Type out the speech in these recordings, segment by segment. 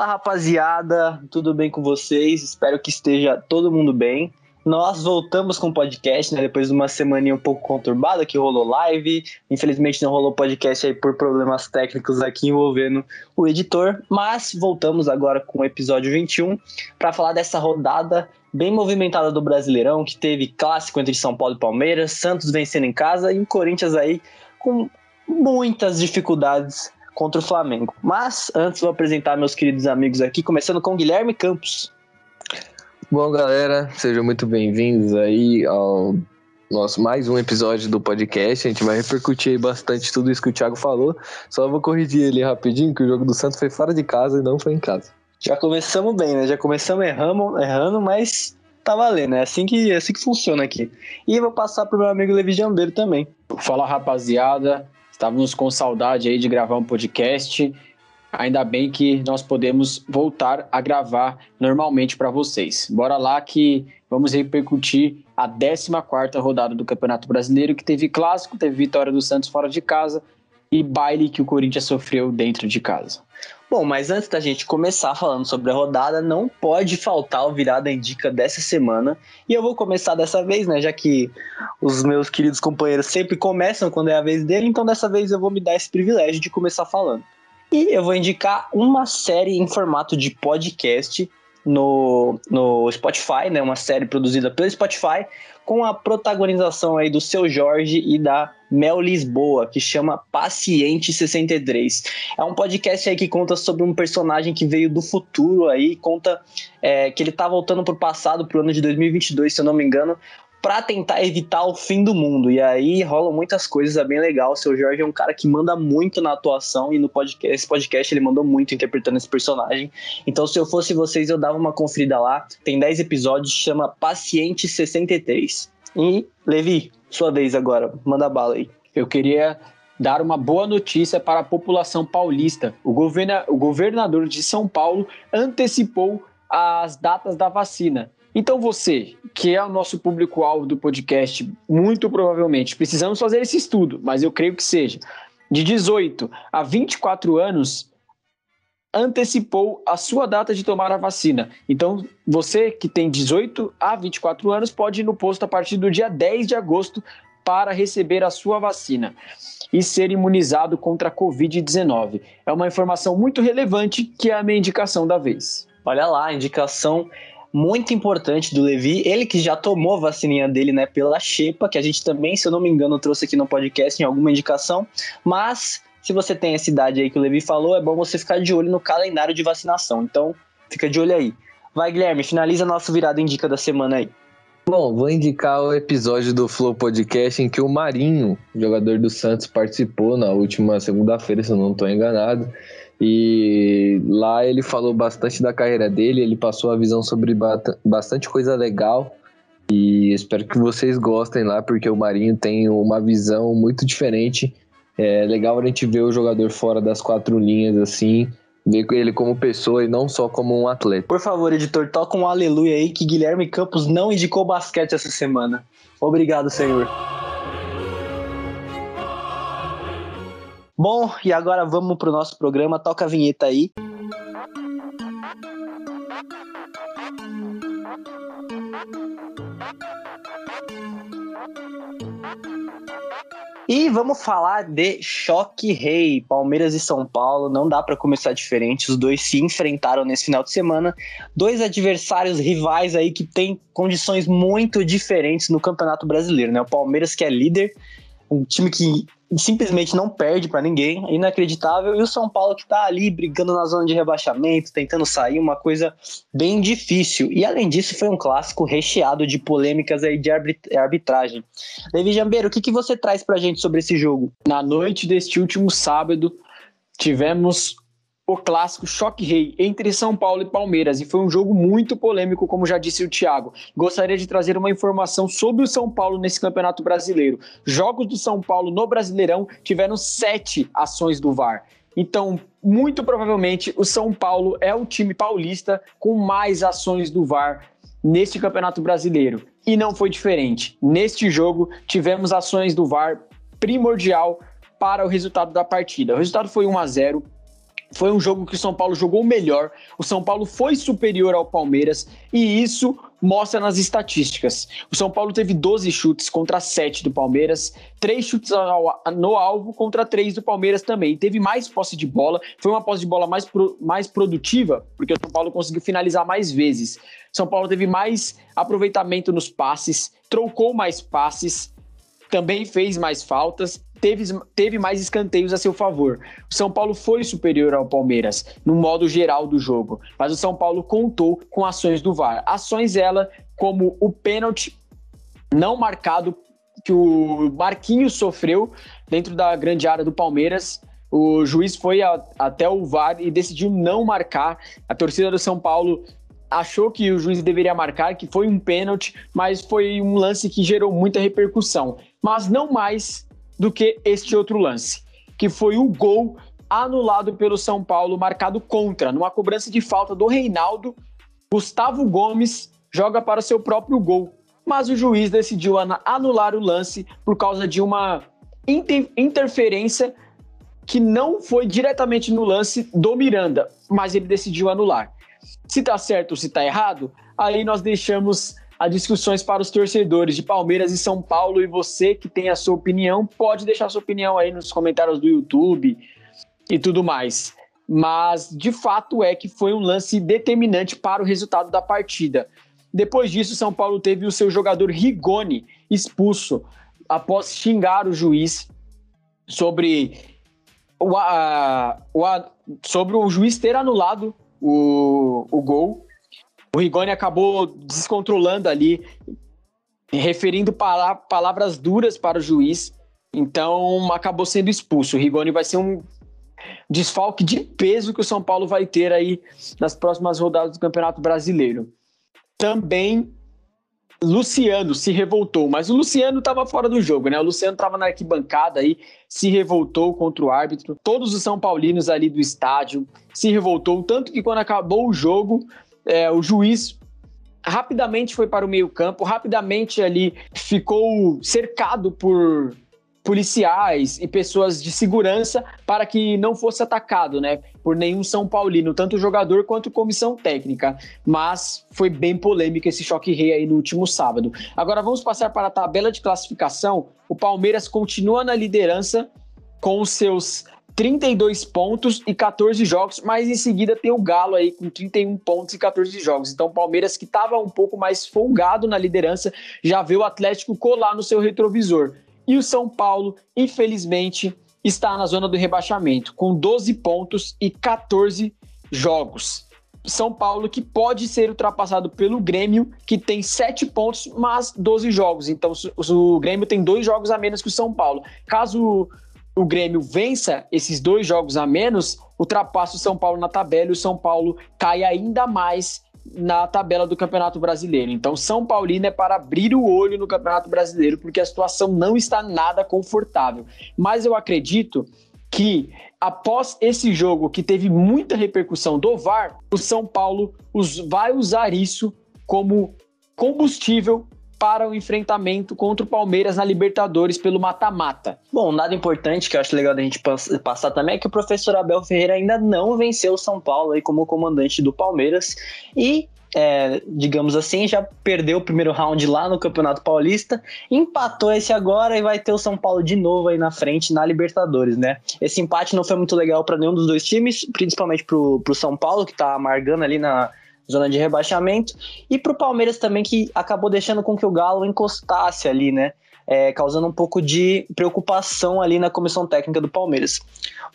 Fala rapaziada, tudo bem com vocês? Espero que esteja todo mundo bem. Nós voltamos com o podcast, né? Depois de uma semaninha um pouco conturbada que rolou live. Infelizmente não rolou podcast aí por problemas técnicos aqui envolvendo o editor. Mas voltamos agora com o episódio 21 para falar dessa rodada bem movimentada do Brasileirão, que teve clássico entre São Paulo e Palmeiras, Santos vencendo em casa e o Corinthians aí com muitas dificuldades contra o Flamengo. Mas antes vou apresentar meus queridos amigos aqui, começando com Guilherme Campos. Bom, galera, sejam muito bem-vindos aí ao nosso mais um episódio do podcast. A gente vai repercutir aí bastante tudo isso que o Thiago falou. Só vou corrigir ele rapidinho, que o jogo do Santos foi fora de casa e não foi em casa. Já começamos bem, né? Já começamos errando, errando mas tá valendo. É assim que, é assim que funciona aqui. E vou passar pro meu amigo Levi Jambeiro também. Fala, rapaziada. Estávamos com saudade aí de gravar um podcast. Ainda bem que nós podemos voltar a gravar normalmente para vocês. Bora lá que vamos repercutir a 14 rodada do Campeonato Brasileiro, que teve clássico, teve vitória do Santos fora de casa e baile que o Corinthians sofreu dentro de casa. Bom, mas antes da gente começar falando sobre a rodada, não pode faltar o Virada Indica dessa semana. E eu vou começar dessa vez, né? Já que os meus queridos companheiros sempre começam quando é a vez dele, então dessa vez eu vou me dar esse privilégio de começar falando. E eu vou indicar uma série em formato de podcast no, no Spotify, né? Uma série produzida pelo Spotify, com a protagonização aí do seu Jorge e da Mel Lisboa, que chama Paciente 63. É um podcast aí que conta sobre um personagem que veio do futuro aí, conta é, que ele tá voltando pro passado, pro ano de 2022, se eu não me engano, para tentar evitar o fim do mundo. E aí rolam muitas coisas, é bem legal. O seu Jorge é um cara que manda muito na atuação e no podcast, esse podcast ele mandou muito interpretando esse personagem. Então, se eu fosse vocês, eu dava uma conferida lá. Tem 10 episódios, chama Paciente 63. E, Levi, sua vez agora, manda bala aí. Eu queria dar uma boa notícia para a população paulista. O, governa, o governador de São Paulo antecipou as datas da vacina. Então você, que é o nosso público-alvo do podcast, muito provavelmente, precisamos fazer esse estudo, mas eu creio que seja, de 18 a 24 anos, antecipou a sua data de tomar a vacina. Então, você que tem 18 a 24 anos pode ir no posto a partir do dia 10 de agosto para receber a sua vacina e ser imunizado contra a Covid-19. É uma informação muito relevante que é a minha indicação da vez. Olha lá, indicação muito importante do Levi, ele que já tomou a vacininha dele, né, pela Xepa, que a gente também, se eu não me engano, trouxe aqui no podcast em alguma indicação, mas se você tem essa idade aí que o Levi falou, é bom você ficar de olho no calendário de vacinação. Então, fica de olho aí. Vai, Guilherme, finaliza nosso virado indica da semana aí. Bom, vou indicar o episódio do Flow Podcast em que o Marinho, jogador do Santos, participou na última segunda-feira, se eu não estou enganado. E lá ele falou bastante da carreira dele, ele passou a visão sobre bastante coisa legal. E espero que vocês gostem lá, porque o Marinho tem uma visão muito diferente. É legal a gente ver o jogador fora das quatro linhas, assim, ver ele como pessoa e não só como um atleta. Por favor, editor, toca um aleluia aí que Guilherme Campos não indicou basquete essa semana. Obrigado, senhor. Bom, e agora vamos pro nosso programa. Toca a vinheta aí. E vamos falar de choque rei, Palmeiras e São Paulo. Não dá para começar diferente. Os dois se enfrentaram nesse final de semana. Dois adversários rivais aí que têm condições muito diferentes no Campeonato Brasileiro, né? O Palmeiras que é líder um time que simplesmente não perde para ninguém, inacreditável, e o São Paulo que tá ali brigando na zona de rebaixamento, tentando sair, uma coisa bem difícil. E além disso, foi um clássico recheado de polêmicas aí de arbitragem. David Jambeiro, o que, que você traz pra gente sobre esse jogo? Na noite deste último sábado, tivemos o clássico choque rei entre São Paulo e Palmeiras e foi um jogo muito polêmico, como já disse o Thiago. Gostaria de trazer uma informação sobre o São Paulo nesse Campeonato Brasileiro. Jogos do São Paulo no Brasileirão tiveram sete ações do VAR. Então, muito provavelmente, o São Paulo é o time paulista com mais ações do VAR neste Campeonato Brasileiro. E não foi diferente. Neste jogo, tivemos ações do VAR primordial para o resultado da partida. O resultado foi 1 a 0 foi um jogo que o São Paulo jogou melhor, o São Paulo foi superior ao Palmeiras e isso mostra nas estatísticas. O São Paulo teve 12 chutes contra 7 do Palmeiras, 3 chutes no alvo contra 3 do Palmeiras também. Teve mais posse de bola, foi uma posse de bola mais, pro, mais produtiva, porque o São Paulo conseguiu finalizar mais vezes. São Paulo teve mais aproveitamento nos passes, trocou mais passes, também fez mais faltas teve, teve mais escanteios a seu favor. O São Paulo foi superior ao Palmeiras no modo geral do jogo, mas o São Paulo contou com ações do VAR. Ações ela como o pênalti não marcado que o Marquinhos sofreu dentro da grande área do Palmeiras. O juiz foi a, até o VAR e decidiu não marcar. A torcida do São Paulo achou que o juiz deveria marcar, que foi um pênalti, mas foi um lance que gerou muita repercussão. Mas não mais do que este outro lance, que foi o gol anulado pelo São Paulo, marcado contra, numa cobrança de falta do Reinaldo. Gustavo Gomes joga para seu próprio gol, mas o juiz decidiu anular o lance por causa de uma inter interferência que não foi diretamente no lance do Miranda, mas ele decidiu anular. Se tá certo ou se tá errado, aí nós deixamos as discussões para os torcedores de Palmeiras e São Paulo. E você que tem a sua opinião, pode deixar sua opinião aí nos comentários do YouTube e tudo mais. Mas de fato é que foi um lance determinante para o resultado da partida. Depois disso, São Paulo teve o seu jogador Rigoni expulso após xingar o juiz sobre o, a, o, a, sobre o juiz ter anulado o, o gol o Rigoni acabou descontrolando ali, referindo palavras duras para o juiz, então acabou sendo expulso. O Rigoni vai ser um desfalque de peso que o São Paulo vai ter aí nas próximas rodadas do Campeonato Brasileiro. Também Luciano se revoltou, mas o Luciano estava fora do jogo, né? O Luciano estava na arquibancada aí, se revoltou contra o árbitro. Todos os São Paulinos ali do estádio se revoltou, tanto que quando acabou o jogo, é, o juiz rapidamente foi para o meio-campo, rapidamente ali ficou cercado por policiais e pessoas de segurança para que não fosse atacado, né, por nenhum São Paulino, tanto jogador quanto comissão técnica. Mas foi bem polêmico esse choque rei aí no último sábado. Agora vamos passar para a tabela de classificação. O Palmeiras continua na liderança com seus 32 pontos e 14 jogos, mas em seguida tem o Galo aí com 31 pontos e 14 jogos. Então o Palmeiras, que estava um pouco mais folgado na liderança, já vê o Atlético colar no seu retrovisor. E o São Paulo, infelizmente, está na zona do rebaixamento, com 12 pontos e 14 jogos. São Paulo que pode ser ultrapassado pelo Grêmio, que tem 7 pontos, mas 12 jogos. Então o Grêmio tem dois jogos a menos que o São Paulo. Caso o Grêmio vença esses dois jogos a menos, ultrapassa o São Paulo na tabela e o São Paulo cai ainda mais na tabela do Campeonato Brasileiro. Então, São Paulino é para abrir o olho no Campeonato Brasileiro, porque a situação não está nada confortável. Mas eu acredito que após esse jogo que teve muita repercussão do VAR, o São Paulo vai usar isso como combustível para o enfrentamento contra o Palmeiras na Libertadores pelo mata-mata. Bom, nada importante que eu acho legal da gente passar também é que o professor Abel Ferreira ainda não venceu o São Paulo aí como comandante do Palmeiras e é, digamos assim, já perdeu o primeiro round lá no Campeonato Paulista, empatou esse agora e vai ter o São Paulo de novo aí na frente na Libertadores, né? Esse empate não foi muito legal para nenhum dos dois times, principalmente pro, pro São Paulo, que tá amargando ali na, zona de rebaixamento, e para o Palmeiras também, que acabou deixando com que o Galo encostasse ali, né? É, causando um pouco de preocupação ali na comissão técnica do Palmeiras.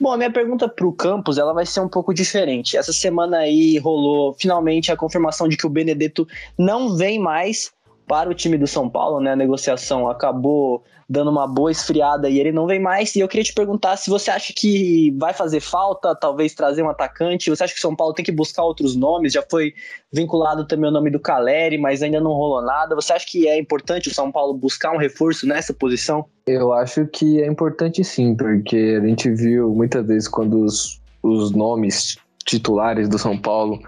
Bom, a minha pergunta para o Campos ela vai ser um pouco diferente. Essa semana aí rolou finalmente a confirmação de que o Benedetto não vem mais para o time do São Paulo, né? A negociação acabou dando uma boa esfriada e ele não vem mais. E eu queria te perguntar se você acha que vai fazer falta, talvez trazer um atacante. Você acha que o São Paulo tem que buscar outros nomes? Já foi vinculado também o nome do Caleri, mas ainda não rolou nada. Você acha que é importante o São Paulo buscar um reforço nessa posição? Eu acho que é importante sim, porque a gente viu muitas vezes quando os, os nomes titulares do São Paulo,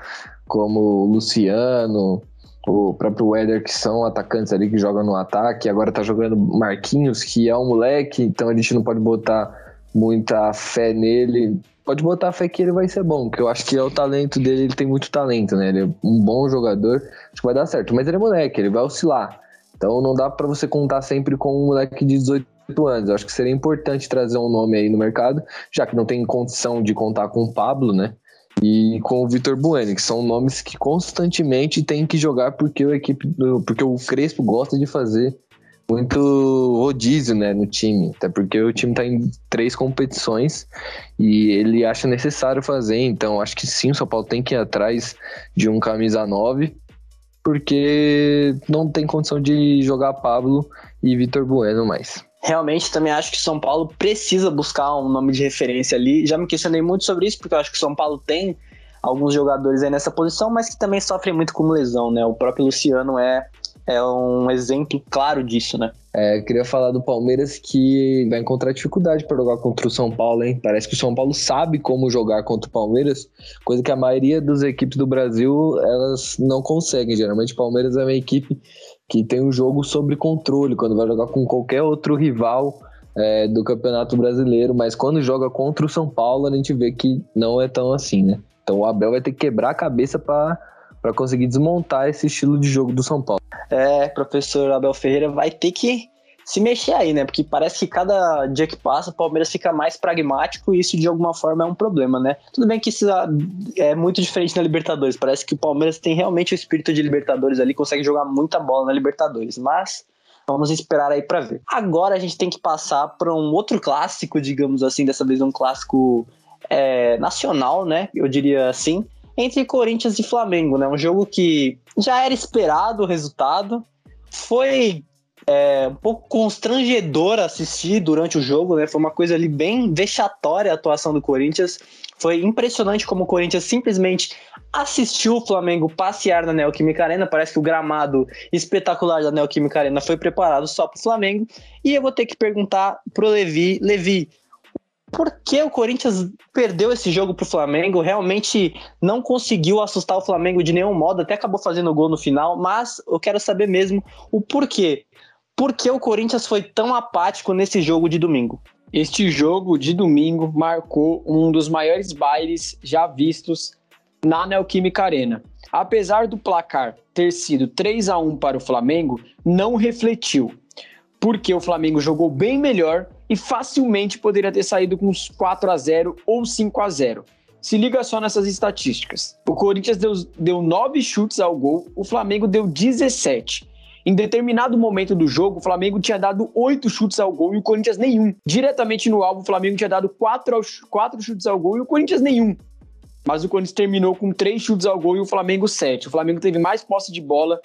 como Luciano, o próprio Éder, que são atacantes ali que jogam no ataque, agora tá jogando Marquinhos, que é um moleque, então a gente não pode botar muita fé nele pode botar fé que ele vai ser bom, que eu acho que é o talento dele, ele tem muito talento, né? Ele é um bom jogador, acho que vai dar certo. Mas ele é moleque, ele vai oscilar. Então não dá para você contar sempre com um moleque de 18 anos. Eu acho que seria importante trazer um nome aí no mercado, já que não tem condição de contar com o Pablo, né? E com o Vitor Bueno, que são nomes que constantemente tem que jogar porque o equipe, porque o Crespo gosta de fazer muito rodízio né, no time, até porque o time está em três competições e ele acha necessário fazer, então acho que sim, o São Paulo tem que ir atrás de um camisa 9, porque não tem condição de jogar Pablo e Vitor Bueno mais. Realmente também acho que São Paulo precisa buscar um nome de referência ali. Já me questionei muito sobre isso, porque eu acho que São Paulo tem alguns jogadores aí nessa posição, mas que também sofrem muito com lesão, né? O próprio Luciano é é um exemplo claro disso, né? É, queria falar do Palmeiras que vai encontrar dificuldade para jogar contra o São Paulo, hein? Parece que o São Paulo sabe como jogar contra o Palmeiras, coisa que a maioria das equipes do Brasil elas não conseguem. Geralmente o Palmeiras é uma equipe que tem um jogo sobre controle quando vai jogar com qualquer outro rival é, do Campeonato Brasileiro, mas quando joga contra o São Paulo a gente vê que não é tão assim, né? Então o Abel vai ter que quebrar a cabeça para para conseguir desmontar esse estilo de jogo do São Paulo. É, professor Abel Ferreira vai ter que se mexer aí, né? Porque parece que cada dia que passa o Palmeiras fica mais pragmático e isso de alguma forma é um problema, né? Tudo bem que isso é muito diferente na Libertadores. Parece que o Palmeiras tem realmente o espírito de Libertadores ali, consegue jogar muita bola na Libertadores, mas Vamos esperar aí para ver. Agora a gente tem que passar para um outro clássico, digamos assim, dessa vez um clássico é, nacional, né? Eu diria assim, entre Corinthians e Flamengo, né? Um jogo que já era esperado o resultado. Foi é, um pouco constrangedor assistir durante o jogo, né? Foi uma coisa ali bem vexatória a atuação do Corinthians. Foi impressionante como o Corinthians simplesmente assistiu o Flamengo passear na Neoquímica Arena. Parece que o gramado espetacular da Neoquímica Arena foi preparado só para o Flamengo. E eu vou ter que perguntar pro Levi, Levi, por que o Corinthians perdeu esse jogo pro Flamengo? Realmente não conseguiu assustar o Flamengo de nenhum modo, até acabou fazendo gol no final, mas eu quero saber mesmo o porquê. Por que o Corinthians foi tão apático nesse jogo de domingo? Este jogo de domingo marcou um dos maiores bailes já vistos na Neoquímica Arena. Apesar do placar ter sido 3 a 1 para o Flamengo, não refletiu, porque o Flamengo jogou bem melhor e facilmente poderia ter saído com uns 4 a 0 ou 5 a 0. Se liga só nessas estatísticas. O Corinthians deu, deu 9 chutes ao gol, o Flamengo deu 17. Em determinado momento do jogo, o Flamengo tinha dado 8 chutes ao gol e o Corinthians nenhum. Diretamente no alvo, o Flamengo tinha dado 4, 4 chutes ao gol e o Corinthians nenhum. Mas o Corinthians terminou com 3 chutes ao gol e o Flamengo 7. O Flamengo teve mais posse de bola,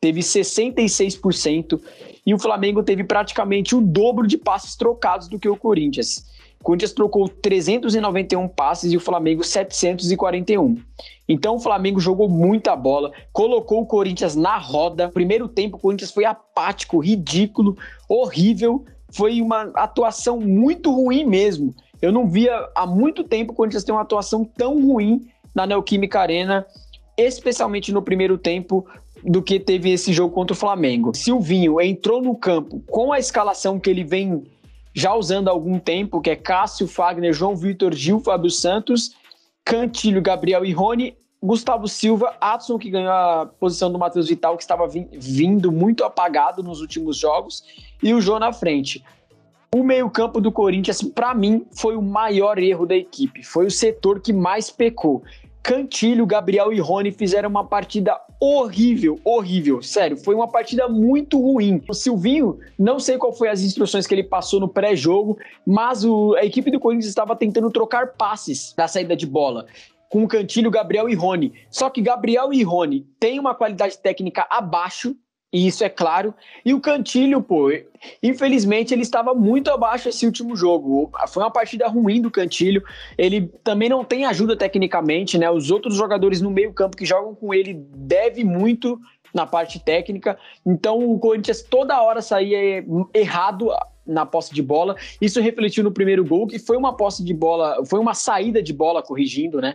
teve 66%, e o Flamengo teve praticamente o dobro de passes trocados do que o Corinthians. O Corinthians trocou 391 passes e o Flamengo 741. Então o Flamengo jogou muita bola, colocou o Corinthians na roda. Primeiro tempo o Corinthians foi apático, ridículo, horrível. Foi uma atuação muito ruim mesmo. Eu não via há muito tempo o Corinthians ter uma atuação tão ruim na Neoquímica Arena, especialmente no primeiro tempo do que teve esse jogo contra o Flamengo. Silvinho entrou no campo com a escalação que ele vem já usando há algum tempo, que é Cássio, Fagner, João Vitor, Gil, Fábio Santos, Cantilho, Gabriel e Rony, Gustavo Silva, Adson, que ganhou a posição do Matheus Vital, que estava vindo muito apagado nos últimos jogos, e o João na frente. O meio-campo do Corinthians, para mim, foi o maior erro da equipe. Foi o setor que mais pecou. Cantilho, Gabriel e Rony fizeram uma partida horrível, horrível. Sério, foi uma partida muito ruim. O Silvinho, não sei qual foi as instruções que ele passou no pré-jogo, mas o, a equipe do Corinthians estava tentando trocar passes da saída de bola com Cantilho, Gabriel e Rony. Só que Gabriel e Rony têm uma qualidade técnica abaixo e isso é claro. E o Cantilho, pô, infelizmente ele estava muito abaixo esse último jogo. Foi uma partida ruim do Cantilho. Ele também não tem ajuda tecnicamente, né? Os outros jogadores no meio-campo que jogam com ele deve muito na parte técnica. Então o Corinthians toda hora saía errado na posse de bola. Isso refletiu no primeiro gol, que foi uma posse de bola, foi uma saída de bola corrigindo, né?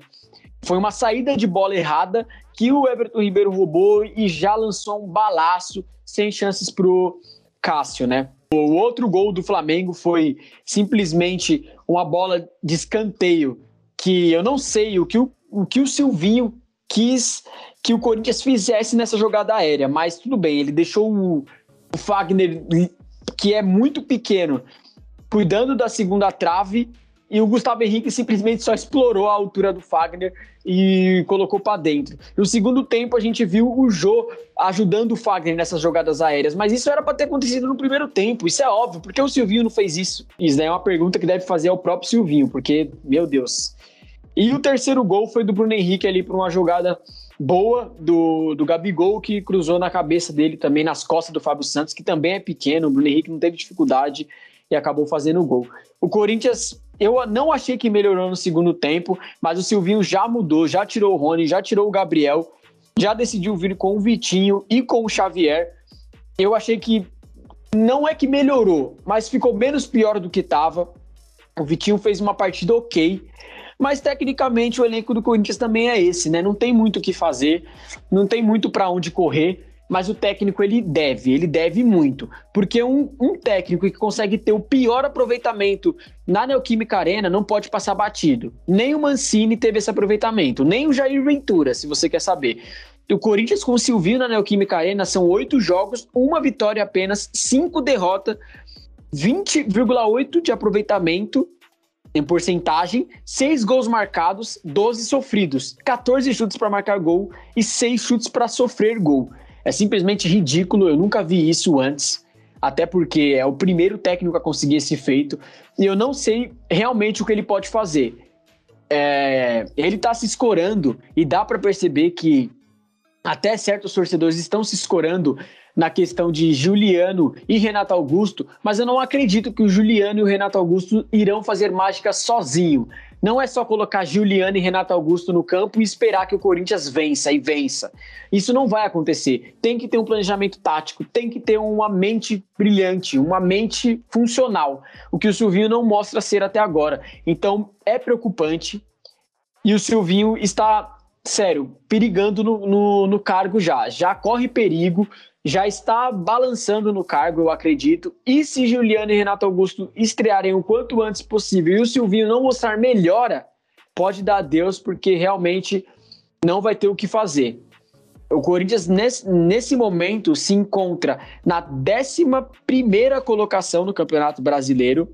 Foi uma saída de bola errada que o Everton Ribeiro roubou e já lançou um balaço sem chances pro Cássio, né? O outro gol do Flamengo foi simplesmente uma bola de escanteio que eu não sei o que o, o que o Silvinho quis que o Corinthians fizesse nessa jogada aérea, mas tudo bem, ele deixou o, o Fagner, que é muito pequeno, cuidando da segunda trave e o Gustavo Henrique simplesmente só explorou a altura do Fagner e colocou para dentro. No segundo tempo a gente viu o Jô ajudando o Fagner nessas jogadas aéreas, mas isso era para ter acontecido no primeiro tempo, isso é óbvio, porque o Silvinho não fez isso? Isso é uma pergunta que deve fazer ao próprio Silvinho, porque, meu Deus. E o terceiro gol foi do Bruno Henrique ali para uma jogada boa do, do Gabigol, que cruzou na cabeça dele também, nas costas do Fábio Santos, que também é pequeno, o Bruno Henrique não teve dificuldade e acabou fazendo o gol. O Corinthians eu não achei que melhorou no segundo tempo, mas o Silvinho já mudou, já tirou o Rony, já tirou o Gabriel, já decidiu vir com o Vitinho e com o Xavier. Eu achei que não é que melhorou, mas ficou menos pior do que estava. O Vitinho fez uma partida ok, mas tecnicamente o elenco do Corinthians também é esse, né? Não tem muito o que fazer, não tem muito para onde correr mas o técnico ele deve, ele deve muito. Porque um, um, técnico que consegue ter o pior aproveitamento na Neoquímica Arena não pode passar batido. Nem o Mancini teve esse aproveitamento, nem o Jair Ventura, se você quer saber. O Corinthians com o Silvio na Neoquímica Arena são oito jogos, uma vitória apenas, cinco derrotas, 20,8 de aproveitamento em porcentagem, seis gols marcados, 12 sofridos, 14 chutes para marcar gol e seis chutes para sofrer gol. É simplesmente ridículo, eu nunca vi isso antes, até porque é o primeiro técnico a conseguir esse feito, e eu não sei realmente o que ele pode fazer. É, ele está se escorando e dá para perceber que até certos torcedores estão se escorando na questão de Juliano e Renato Augusto, mas eu não acredito que o Juliano e o Renato Augusto irão fazer mágica sozinho. Não é só colocar Juliano e Renato Augusto no campo e esperar que o Corinthians vença e vença. Isso não vai acontecer. Tem que ter um planejamento tático, tem que ter uma mente brilhante, uma mente funcional, o que o Silvinho não mostra ser até agora. Então é preocupante e o Silvinho está, sério, perigando no, no, no cargo já. Já corre perigo já está balançando no cargo, eu acredito. E se Juliano e Renato Augusto estrearem o quanto antes possível e o Silvinho não mostrar melhora, pode dar adeus, porque realmente não vai ter o que fazer. O Corinthians, nesse, nesse momento, se encontra na 11 colocação no Campeonato Brasileiro.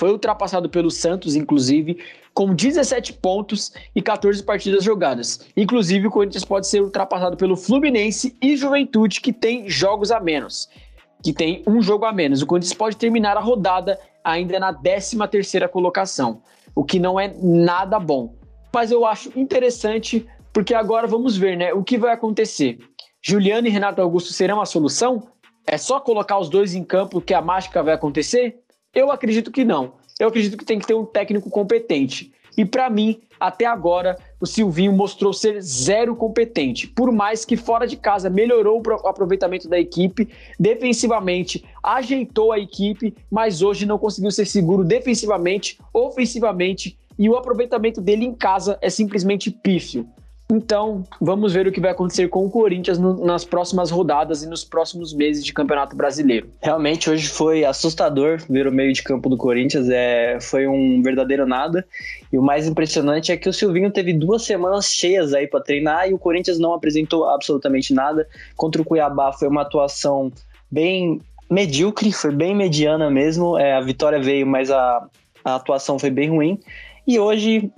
Foi ultrapassado pelo Santos, inclusive, com 17 pontos e 14 partidas jogadas. Inclusive, o Corinthians pode ser ultrapassado pelo Fluminense e Juventude, que tem jogos a menos, que tem um jogo a menos. O Corinthians pode terminar a rodada ainda na 13ª colocação, o que não é nada bom. Mas eu acho interessante, porque agora vamos ver né, o que vai acontecer. Juliano e Renato Augusto serão a solução? É só colocar os dois em campo que a mágica vai acontecer? Eu acredito que não eu acredito que tem que ter um técnico competente. E para mim, até agora, o Silvinho mostrou ser zero competente. Por mais que fora de casa melhorou o aproveitamento da equipe, defensivamente ajeitou a equipe, mas hoje não conseguiu ser seguro defensivamente, ofensivamente, e o aproveitamento dele em casa é simplesmente pífio. Então, vamos ver o que vai acontecer com o Corinthians no, nas próximas rodadas e nos próximos meses de Campeonato Brasileiro. Realmente, hoje foi assustador ver o meio de campo do Corinthians. É, foi um verdadeiro nada. E o mais impressionante é que o Silvinho teve duas semanas cheias aí para treinar e o Corinthians não apresentou absolutamente nada. Contra o Cuiabá foi uma atuação bem medíocre, foi bem mediana mesmo. É, a vitória veio, mas a, a atuação foi bem ruim. E hoje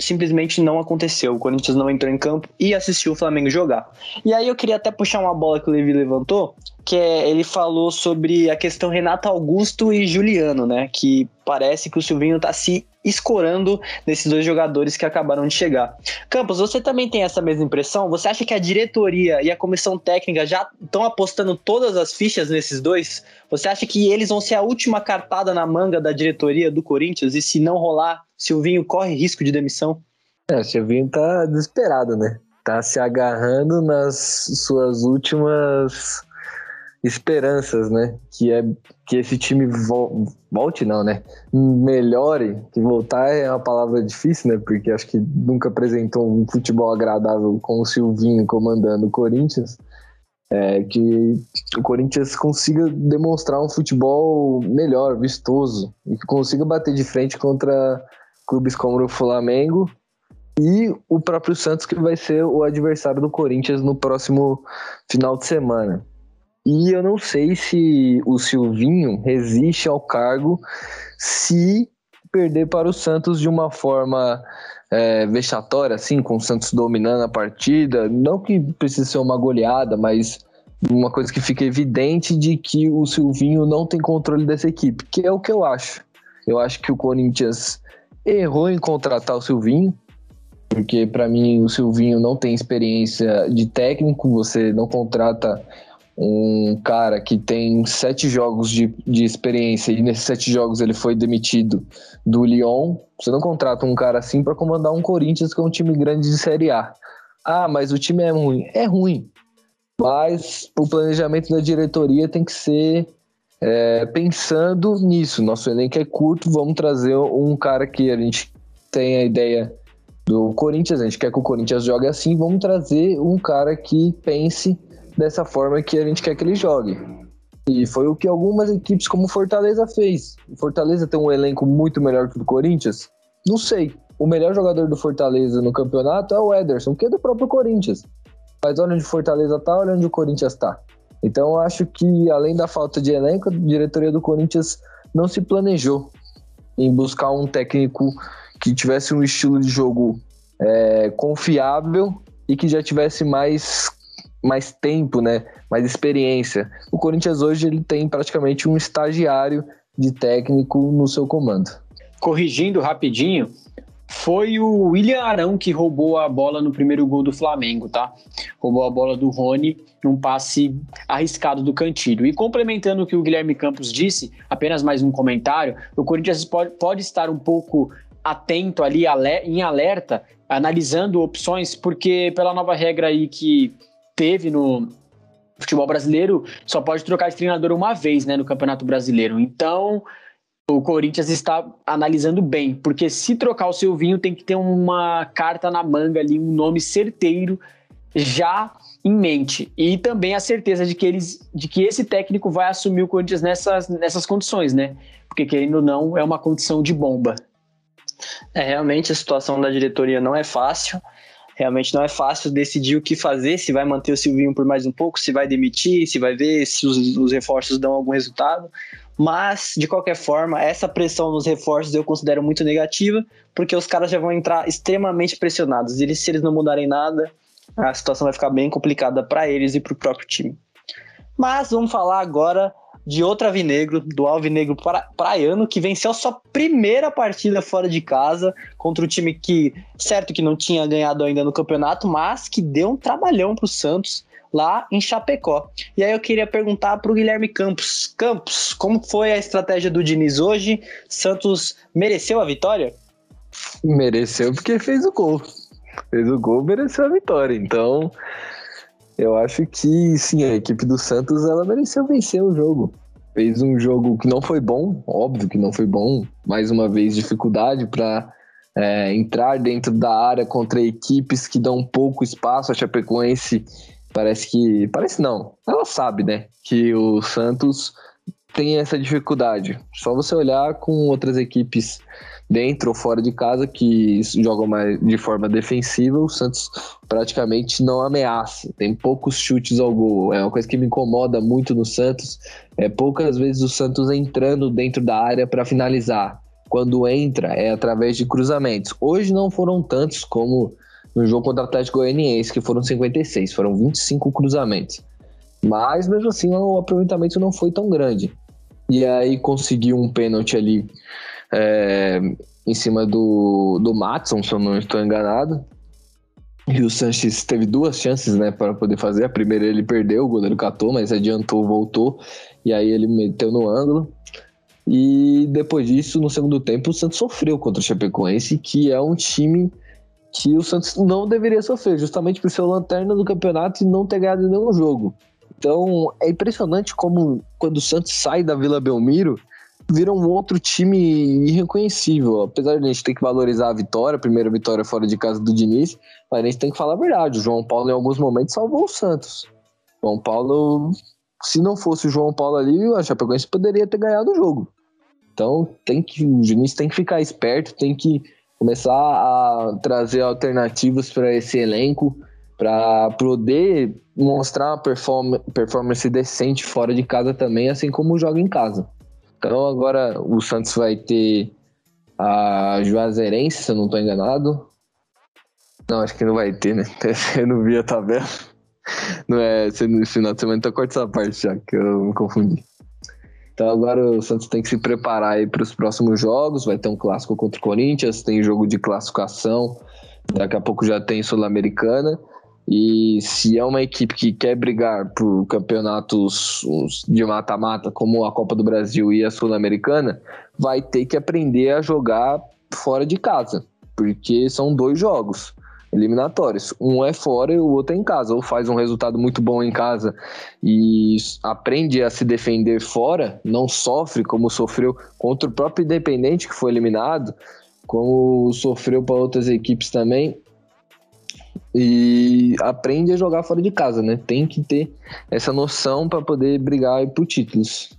simplesmente não aconteceu. O Corinthians não entrou em campo e assistiu o Flamengo jogar. E aí eu queria até puxar uma bola que o Levi levantou, que é ele falou sobre a questão Renato Augusto e Juliano, né? Que parece que o Silvinho tá se escorando nesses dois jogadores que acabaram de chegar. Campos, você também tem essa mesma impressão? Você acha que a diretoria e a comissão técnica já estão apostando todas as fichas nesses dois? Você acha que eles vão ser a última cartada na manga da diretoria do Corinthians e se não rolar, Silvinho corre risco de demissão? É, Silvinho tá desesperado, né? Tá se agarrando nas suas últimas esperanças, né? Que é que esse time volte, não, né? Melhore, que voltar é uma palavra difícil, né? Porque acho que nunca apresentou um futebol agradável com o Silvinho comandando o Corinthians. É, que o Corinthians consiga demonstrar um futebol melhor, vistoso, e que consiga bater de frente contra clubes como o Flamengo e o próprio Santos, que vai ser o adversário do Corinthians no próximo final de semana. E eu não sei se o Silvinho resiste ao cargo se perder para o Santos de uma forma é, vexatória, assim, com o Santos dominando a partida. Não que precise ser uma goleada, mas uma coisa que fica evidente de que o Silvinho não tem controle dessa equipe, que é o que eu acho. Eu acho que o Corinthians errou em contratar o Silvinho, porque para mim o Silvinho não tem experiência de técnico, você não contrata um cara que tem sete jogos de, de experiência e nesses sete jogos ele foi demitido do Lyon. Você não contrata um cara assim para comandar um Corinthians que é um time grande de Série A. Ah, mas o time é ruim. É ruim. Mas o planejamento da diretoria tem que ser é, pensando nisso. Nosso elenco é curto, vamos trazer um cara que a gente tem a ideia do Corinthians, a gente quer que o Corinthians jogue assim, vamos trazer um cara que pense dessa forma que a gente quer que ele jogue. E foi o que algumas equipes como Fortaleza fez. O Fortaleza tem um elenco muito melhor que o do Corinthians? Não sei. O melhor jogador do Fortaleza no campeonato é o Ederson, que é do próprio Corinthians. Mas olha onde o Fortaleza tá, olha onde o Corinthians tá. Então eu acho que, além da falta de elenco, a diretoria do Corinthians não se planejou em buscar um técnico que tivesse um estilo de jogo é, confiável e que já tivesse mais mais tempo, né? Mais experiência. O Corinthians hoje ele tem praticamente um estagiário de técnico no seu comando. Corrigindo rapidinho, foi o William Arão que roubou a bola no primeiro gol do Flamengo, tá? Roubou a bola do Rony num passe arriscado do Cantilho. E complementando o que o Guilherme Campos disse, apenas mais um comentário, o Corinthians pode, pode estar um pouco atento ali, em alerta, analisando opções, porque pela nova regra aí que teve no futebol brasileiro, só pode trocar de treinador uma vez, né, no Campeonato Brasileiro. Então, o Corinthians está analisando bem, porque se trocar o Silvinho tem que ter uma carta na manga ali, um nome certeiro já em mente e também a certeza de que eles de que esse técnico vai assumir o Corinthians nessas, nessas condições, né? Porque querendo ou não, é uma condição de bomba. É, realmente a situação da diretoria não é fácil. Realmente não é fácil decidir o que fazer, se vai manter o Silvinho por mais um pouco, se vai demitir, se vai ver se os, os reforços dão algum resultado. Mas, de qualquer forma, essa pressão nos reforços eu considero muito negativa, porque os caras já vão entrar extremamente pressionados. E se eles não mudarem nada, a situação vai ficar bem complicada para eles e para o próprio time. Mas vamos falar agora de outro Alvinegro, do Alvinegro pra, Praiano, que venceu sua primeira partida fora de casa contra um time que, certo que não tinha ganhado ainda no campeonato, mas que deu um trabalhão para o Santos lá em Chapecó. E aí eu queria perguntar para o Guilherme Campos. Campos, como foi a estratégia do Diniz hoje? Santos mereceu a vitória? Mereceu porque fez o gol. Fez o gol, mereceu a vitória. Então, eu acho que sim, a equipe do Santos ela mereceu vencer o jogo. Fez um jogo que não foi bom, óbvio que não foi bom. Mais uma vez, dificuldade para é, entrar dentro da área contra equipes que dão pouco espaço. A Chapecoense parece que. Parece não, ela sabe, né? Que o Santos tem essa dificuldade. Só você olhar com outras equipes dentro ou fora de casa que jogam mais de forma defensiva, o Santos praticamente não ameaça. Tem poucos chutes ao gol. É uma coisa que me incomoda muito no Santos. É poucas vezes o Santos entrando dentro da área para finalizar. Quando entra é através de cruzamentos. Hoje não foram tantos como no jogo contra o Atlético Goianiense, que foram 56, foram 25 cruzamentos. Mas mesmo assim o aproveitamento não foi tão grande. E aí conseguiu um pênalti ali é, em cima do, do Matson, se eu não estou enganado. E o Sanches teve duas chances, né, para poder fazer. A primeira ele perdeu, o goleiro catou, mas adiantou, voltou. E aí ele meteu no ângulo. E depois disso, no segundo tempo, o Santos sofreu contra o Chapecoense, que é um time que o Santos não deveria sofrer, justamente por ser o lanterna do campeonato e não ter ganhado nenhum jogo. Então é impressionante como quando o Santos sai da Vila Belmiro, vira um outro time irreconhecível. Apesar de a gente ter que valorizar a vitória, a primeira vitória fora de casa do Diniz, mas a gente tem que falar a verdade. O João Paulo, em alguns momentos, salvou o Santos. O João Paulo, se não fosse o João Paulo ali, a Chapecoense poderia ter ganhado o jogo. Então tem que, o Diniz tem que ficar esperto, tem que começar a trazer alternativas para esse elenco, para poder mostrar uma perform performance decente fora de casa também, assim como joga em casa. Então agora o Santos vai ter a Juazeirense, se eu não estou enganado. Não, acho que não vai ter, né? Eu não vi a tabela. Não é no final de semana, então corta essa parte já, que eu me confundi. Então agora o Santos tem que se preparar aí para os próximos jogos. Vai ter um clássico contra o Corinthians, tem jogo de classificação, daqui a pouco já tem Sul-Americana. E se é uma equipe que quer brigar por campeonatos de mata-mata, como a Copa do Brasil e a Sul-Americana, vai ter que aprender a jogar fora de casa, porque são dois jogos eliminatórios. Um é fora e o outro é em casa. Ou faz um resultado muito bom em casa e aprende a se defender fora, não sofre como sofreu contra o próprio Independente, que foi eliminado, como sofreu para outras equipes também. E aprende a jogar fora de casa, né? Tem que ter essa noção para poder brigar por títulos.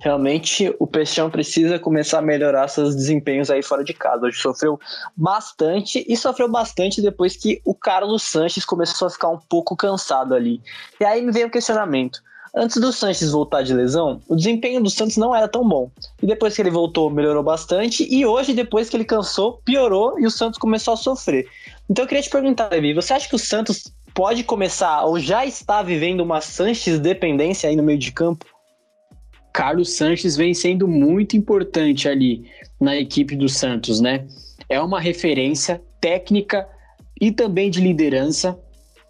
Realmente o Peixão precisa começar a melhorar seus desempenhos aí fora de casa. Hoje sofreu bastante e sofreu bastante depois que o Carlos Sanches começou a ficar um pouco cansado ali. E aí me veio o questionamento. Antes do Sanches voltar de lesão, o desempenho do Santos não era tão bom. E depois que ele voltou, melhorou bastante. E hoje, depois que ele cansou, piorou e o Santos começou a sofrer. Então eu queria te perguntar, Levi, você acha que o Santos pode começar ou já está vivendo uma Sanches dependência aí no meio de campo? Carlos Sanches vem sendo muito importante ali na equipe do Santos, né? É uma referência técnica e também de liderança.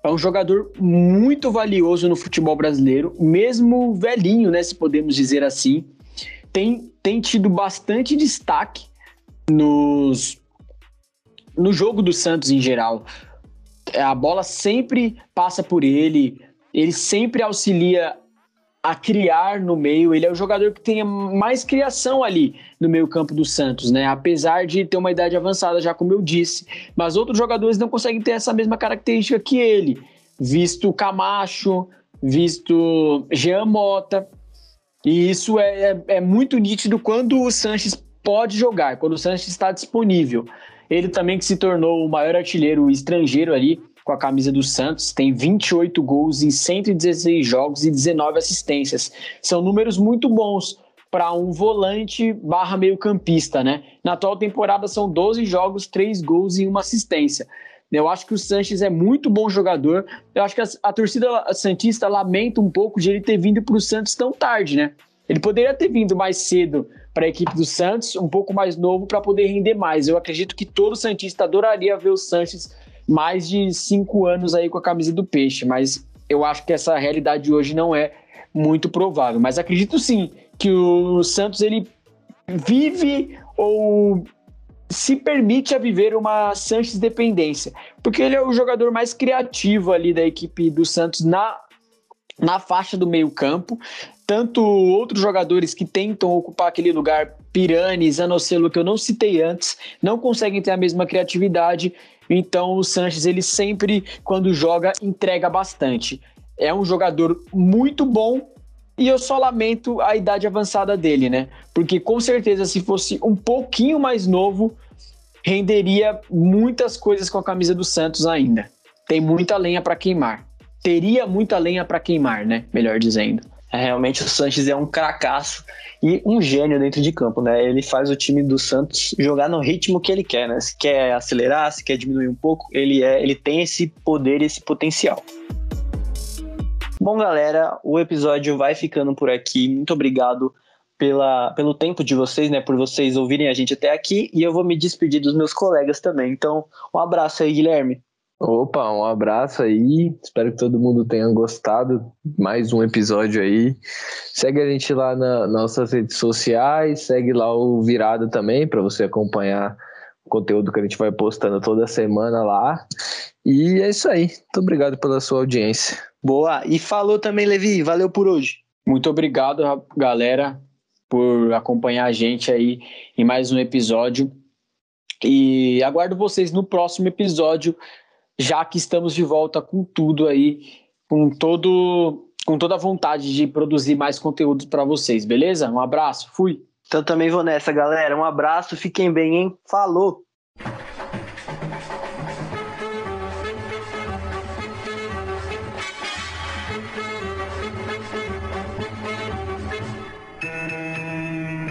É um jogador muito valioso no futebol brasileiro, mesmo velhinho, né? Se podemos dizer assim. Tem, tem tido bastante destaque nos, no jogo do Santos em geral. A bola sempre passa por ele, ele sempre auxilia a criar no meio. Ele é o jogador que tem mais criação ali no meio campo do Santos, né? Apesar de ter uma idade avançada, já como eu disse. Mas outros jogadores não conseguem ter essa mesma característica que ele. Visto Camacho, visto Jean Mota. E isso é, é, é muito nítido quando o Sanches pode jogar, quando o Sanches está disponível. Ele também que se tornou o maior artilheiro estrangeiro ali com a camisa do Santos, tem 28 gols em 116 jogos e 19 assistências. São números muito bons para um volante barra meio campista, né? Na atual temporada são 12 jogos, 3 gols e uma assistência. Eu acho que o Sanches é muito bom jogador. Eu acho que a, a torcida Santista lamenta um pouco de ele ter vindo para o Santos tão tarde, né? Ele poderia ter vindo mais cedo para a equipe do Santos, um pouco mais novo, para poder render mais. Eu acredito que todo Santista adoraria ver o Sanches mais de cinco anos aí com a camisa do Peixe, mas eu acho que essa realidade hoje não é muito provável. Mas acredito sim que o Santos ele vive ou se permite a viver uma Sanches dependência, porque ele é o jogador mais criativo ali da equipe do Santos na na faixa do meio-campo, tanto outros jogadores que tentam ocupar aquele lugar, Pirani, Zanocelo, que eu não citei antes, não conseguem ter a mesma criatividade então o Sanches ele sempre quando joga entrega bastante. É um jogador muito bom e eu só lamento a idade avançada dele, né? Porque com certeza se fosse um pouquinho mais novo, renderia muitas coisas com a camisa do Santos ainda. Tem muita lenha para queimar. Teria muita lenha para queimar, né? Melhor dizendo. É, realmente o Sanches é um cracaço e um gênio dentro de campo, né? Ele faz o time do Santos jogar no ritmo que ele quer, né? Se quer acelerar, se quer diminuir um pouco, ele é, ele tem esse poder, esse potencial. Bom, galera, o episódio vai ficando por aqui. Muito obrigado pela, pelo tempo de vocês, né? Por vocês ouvirem a gente até aqui. E eu vou me despedir dos meus colegas também. Então, um abraço aí, Guilherme. Opa, um abraço aí. Espero que todo mundo tenha gostado. Mais um episódio aí. Segue a gente lá na, nas nossas redes sociais, segue lá o Virada também para você acompanhar o conteúdo que a gente vai postando toda semana lá. E é isso aí. Muito obrigado pela sua audiência. Boa. E falou também, Levi. Valeu por hoje. Muito obrigado, galera, por acompanhar a gente aí em mais um episódio. E aguardo vocês no próximo episódio já que estamos de volta com tudo aí, com todo com toda a vontade de produzir mais conteúdo para vocês, beleza? Um abraço, fui. Então também vou nessa, galera. Um abraço, fiquem bem, hein? Falou!